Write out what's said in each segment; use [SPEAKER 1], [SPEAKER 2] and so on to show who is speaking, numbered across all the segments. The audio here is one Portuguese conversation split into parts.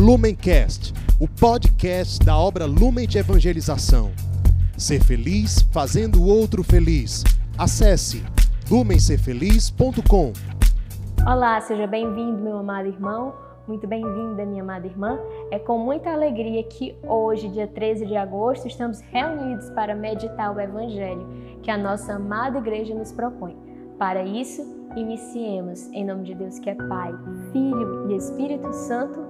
[SPEAKER 1] Lumencast, o podcast da obra Lumen de Evangelização. Ser feliz fazendo o outro feliz. Acesse lumencerfeliz.com.
[SPEAKER 2] Olá, seja bem-vindo, meu amado irmão. Muito bem-vinda, minha amada irmã. É com muita alegria que hoje, dia 13 de agosto, estamos reunidos para meditar o Evangelho que a nossa amada igreja nos propõe. Para isso, iniciemos em nome de Deus que é Pai, Filho e Espírito Santo.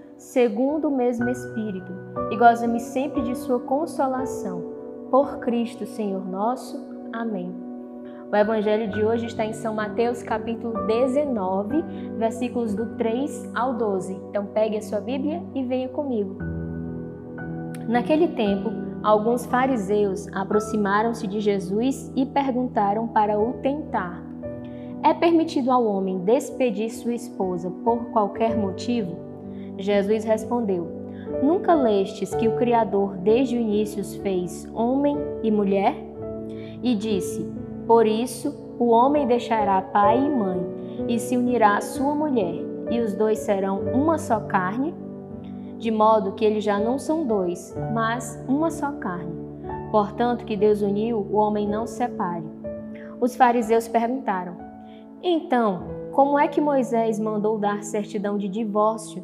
[SPEAKER 2] segundo o mesmo Espírito, e gozemos sempre de Sua consolação. Por Cristo, Senhor nosso. Amém. O evangelho de hoje está em São Mateus, capítulo 19, versículos do 3 ao 12. Então pegue a sua Bíblia e venha comigo. Naquele tempo, alguns fariseus aproximaram-se de Jesus e perguntaram para o tentar: É permitido ao homem despedir sua esposa por qualquer motivo? Jesus respondeu: Nunca lestes que o Criador desde o início os fez homem e mulher? E disse: Por isso o homem deixará pai e mãe e se unirá à sua mulher, e os dois serão uma só carne? de modo que eles já não são dois, mas uma só carne. Portanto, que Deus uniu, o homem não se separe. Os fariseus perguntaram: Então, como é que Moisés mandou dar certidão de divórcio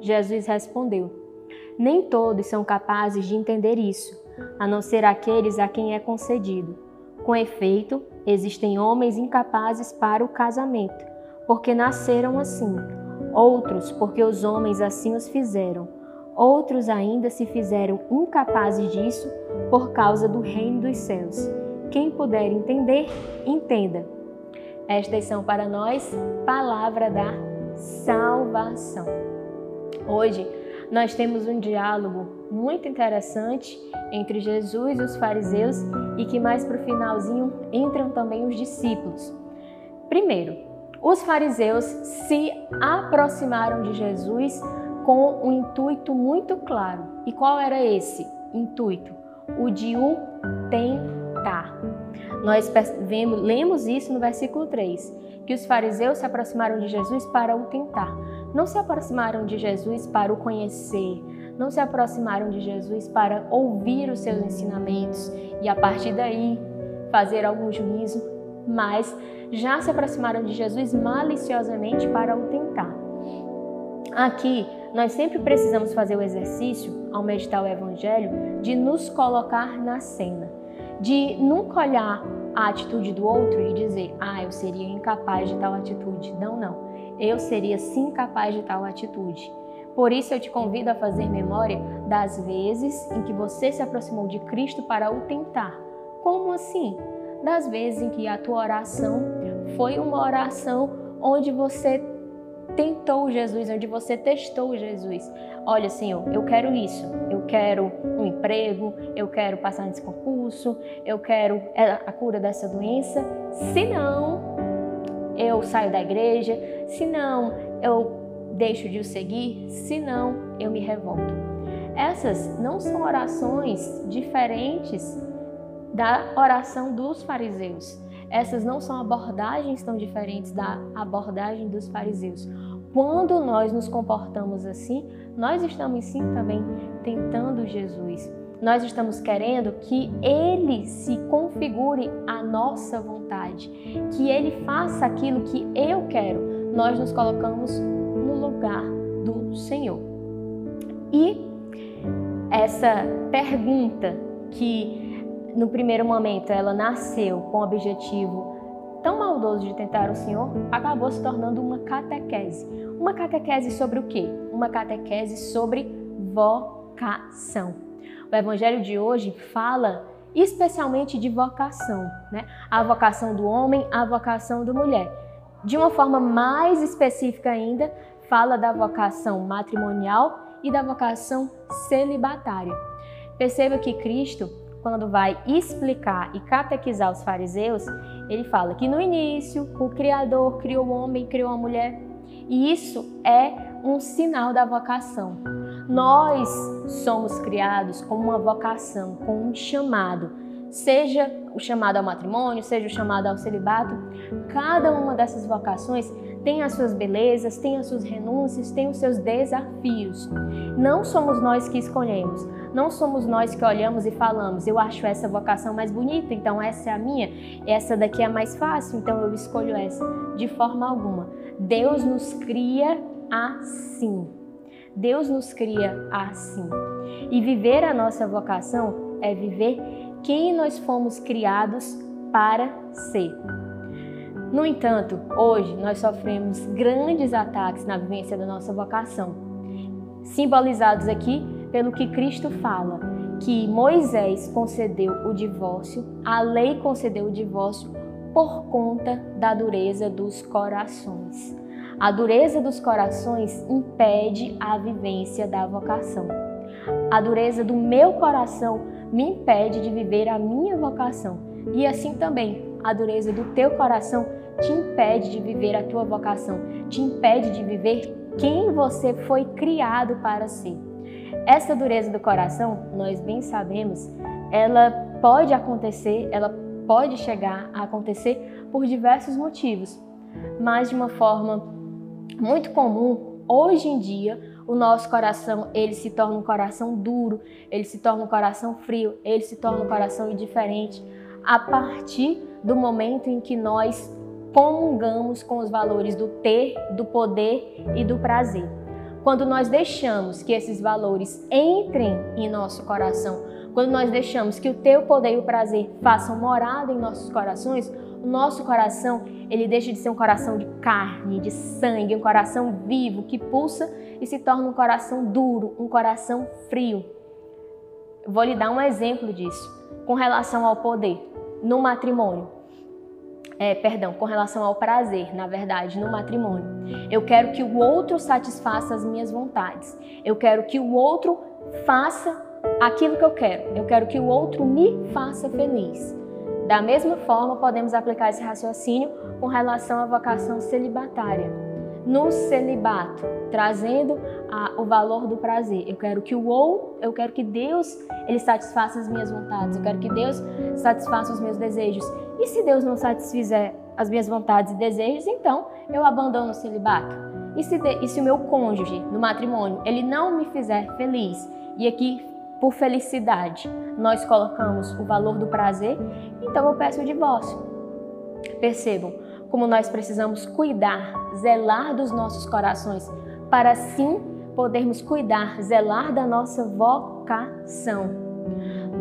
[SPEAKER 2] Jesus respondeu: Nem todos são capazes de entender isso, a não ser aqueles a quem é concedido. Com efeito, existem homens incapazes para o casamento, porque nasceram assim outros porque os homens assim os fizeram, outros ainda se fizeram incapazes disso por causa do reino dos céus. Quem puder entender, entenda. Estas são para nós palavra da salvação. Hoje nós temos um diálogo muito interessante entre Jesus e os fariseus e que mais para o finalzinho entram também os discípulos. Primeiro, os fariseus se aproximaram de Jesus com um intuito muito claro. E qual era esse intuito? O de o tentar. Nós vemos, lemos isso no versículo 3, que os fariseus se aproximaram de Jesus para o tentar. Não se aproximaram de Jesus para o conhecer, não se aproximaram de Jesus para ouvir os seus ensinamentos e a partir daí fazer algum juízo, mas já se aproximaram de Jesus maliciosamente para o tentar. Aqui, nós sempre precisamos fazer o exercício, ao meditar o Evangelho, de nos colocar na cena, de nunca olhar a atitude do outro e dizer, ah, eu seria incapaz de tal atitude. Não, não. Eu seria sim capaz de tal atitude. Por isso eu te convido a fazer memória das vezes em que você se aproximou de Cristo para o tentar. Como assim? Das vezes em que a tua oração foi uma oração onde você tentou Jesus, onde você testou Jesus. Olha, Senhor, eu quero isso. Eu quero um emprego, eu quero passar nesse concurso, eu quero a cura dessa doença. Se não, eu saio da igreja. Se não, eu deixo de o seguir. Se não, eu me revolto. Essas não são orações diferentes da oração dos fariseus. Essas não são abordagens tão diferentes da abordagem dos fariseus. Quando nós nos comportamos assim, nós estamos sim também tentando Jesus. Nós estamos querendo que Ele se configure à nossa vontade, que Ele faça aquilo que eu quero. Nós nos colocamos no lugar do Senhor. E essa pergunta que no primeiro momento ela nasceu com o objetivo tão maldoso de tentar o Senhor, acabou se tornando uma catequese. Uma catequese sobre o quê? Uma catequese sobre vocação. O evangelho de hoje fala especialmente de vocação, né? A vocação do homem, a vocação da mulher. De uma forma mais específica ainda, fala da vocação matrimonial e da vocação celibatária. Perceba que Cristo, quando vai explicar e catequizar os fariseus, ele fala que no início o Criador criou o homem, criou a mulher, e isso é um sinal da vocação. Nós somos criados com uma vocação, com um chamado, seja o chamado ao matrimônio, seja o chamado ao celibato, cada uma dessas vocações tem as suas belezas, tem as suas renúncias, tem os seus desafios. Não somos nós que escolhemos, não somos nós que olhamos e falamos, eu acho essa vocação mais bonita, então essa é a minha, essa daqui é mais fácil, então eu escolho essa. De forma alguma. Deus nos cria assim. Deus nos cria assim. E viver a nossa vocação é viver quem nós fomos criados para ser. No entanto, hoje nós sofremos grandes ataques na vivência da nossa vocação, simbolizados aqui pelo que Cristo fala, que Moisés concedeu o divórcio, a lei concedeu o divórcio por conta da dureza dos corações. A dureza dos corações impede a vivência da vocação. A dureza do meu coração me impede de viver a minha vocação. E assim também, a dureza do teu coração te impede de viver a tua vocação, te impede de viver quem você foi criado para ser. Essa dureza do coração, nós bem sabemos, ela pode acontecer, ela pode chegar a acontecer por diversos motivos, mas de uma forma muito comum, hoje em dia, o nosso coração, ele se torna um coração duro, ele se torna um coração frio, ele se torna um coração indiferente a partir do momento em que nós comungamos com os valores do ter, do poder e do prazer. Quando nós deixamos que esses valores entrem em nosso coração, quando nós deixamos que o teu poder e o prazer façam morada em nossos corações, o nosso coração, ele deixa de ser um coração de carne, de sangue, um coração vivo que pulsa e se torna um coração duro, um coração frio. Vou lhe dar um exemplo disso com relação ao poder no matrimônio é, perdão, com relação ao prazer, na verdade, no matrimônio. Eu quero que o outro satisfaça as minhas vontades. Eu quero que o outro faça aquilo que eu quero. Eu quero que o outro me faça feliz. Da mesma forma, podemos aplicar esse raciocínio com relação à vocação celibatária. No celibato, trazendo a, o valor do prazer. Eu quero que o ou, eu quero que Deus ele satisfaça as minhas vontades. Eu quero que Deus satisfaça os meus desejos. E se Deus não satisfizer as minhas vontades e desejos, então eu abandono o celibato. E se, de, e se o meu cônjuge no matrimônio ele não me fizer feliz, e aqui por felicidade nós colocamos o valor do prazer, então eu peço o divórcio. Percebam como nós precisamos cuidar, zelar dos nossos corações, para assim podermos cuidar, zelar da nossa vocação.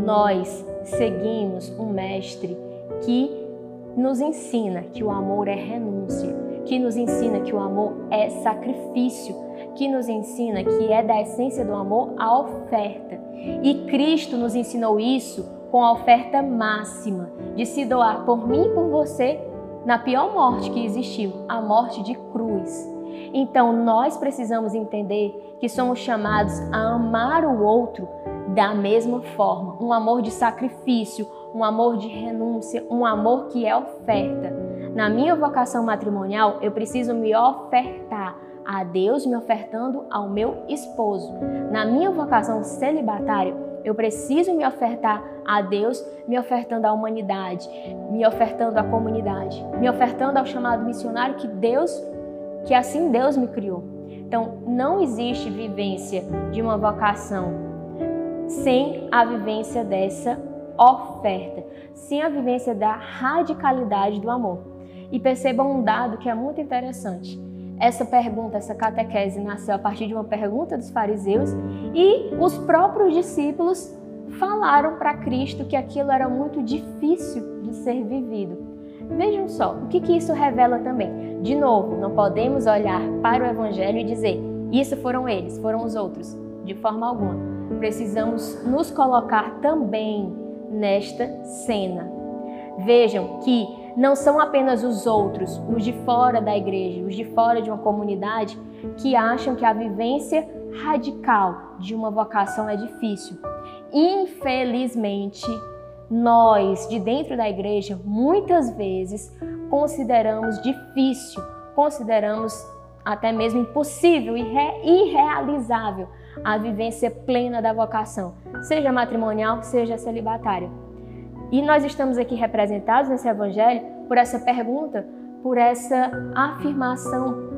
[SPEAKER 2] Nós seguimos um mestre que nos ensina que o amor é renúncia, que nos ensina que o amor é sacrifício, que nos ensina que é da essência do amor a oferta. E Cristo nos ensinou isso com a oferta máxima de se doar por mim e por você na pior morte que existiu, a morte de cruz. Então nós precisamos entender que somos chamados a amar o outro da mesma forma, um amor de sacrifício, um amor de renúncia, um amor que é oferta. Na minha vocação matrimonial, eu preciso me ofertar a Deus, me ofertando ao meu esposo. Na minha vocação celibatária, eu preciso me ofertar a Deus, me ofertando à humanidade, me ofertando à comunidade, me ofertando ao chamado missionário que Deus, que assim Deus me criou. Então, não existe vivência de uma vocação sem a vivência dessa oferta, sim a vivência da radicalidade do amor. E percebam um dado que é muito interessante. Essa pergunta, essa catequese nasceu a partir de uma pergunta dos fariseus e os próprios discípulos falaram para Cristo que aquilo era muito difícil de ser vivido. Vejam só, o que, que isso revela também? De novo, não podemos olhar para o Evangelho e dizer, isso foram eles, foram os outros. De forma alguma. Precisamos nos colocar também nesta cena. Vejam que não são apenas os outros, os de fora da igreja, os de fora de uma comunidade, que acham que a vivência radical de uma vocação é difícil. Infelizmente, nós de dentro da igreja muitas vezes consideramos difícil, consideramos até mesmo impossível e irrealizável a vivência plena da vocação, seja matrimonial, seja celibatária. E nós estamos aqui representados nesse evangelho por essa pergunta, por essa afirmação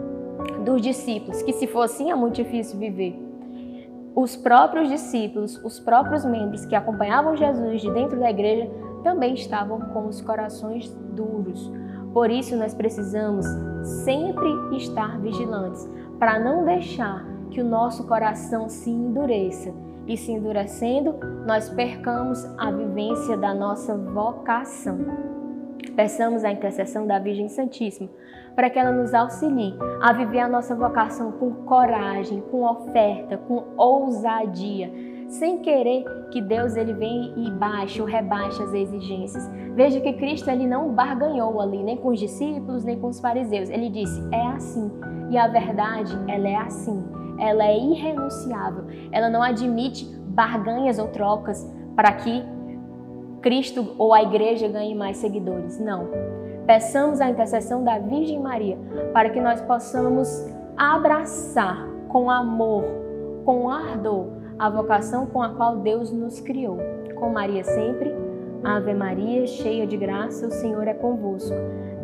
[SPEAKER 2] dos discípulos, que se fosse assim é muito difícil viver os próprios discípulos, os próprios membros que acompanhavam Jesus de dentro da igreja também estavam com os corações duros. Por isso, nós precisamos sempre estar vigilantes para não deixar que o nosso coração se endureça e, se endurecendo, nós percamos a vivência da nossa vocação. Peçamos a intercessão da Virgem Santíssima para que ela nos auxilie a viver a nossa vocação com coragem, com oferta, com ousadia, sem querer que Deus ele venha e baixe ou rebaixe as exigências. Veja que Cristo ele não barganhou ali nem com os discípulos, nem com os fariseus. Ele disse: "É assim". E a verdade, ela é assim. Ela é irrenunciável. Ela não admite barganhas ou trocas para que Cristo ou a igreja ganhe mais seguidores. Não. Peçamos a intercessão da Virgem Maria para que nós possamos abraçar com amor, com ardor, a vocação com a qual Deus nos criou. Com Maria sempre, Ave Maria, cheia de graça, o Senhor é convosco.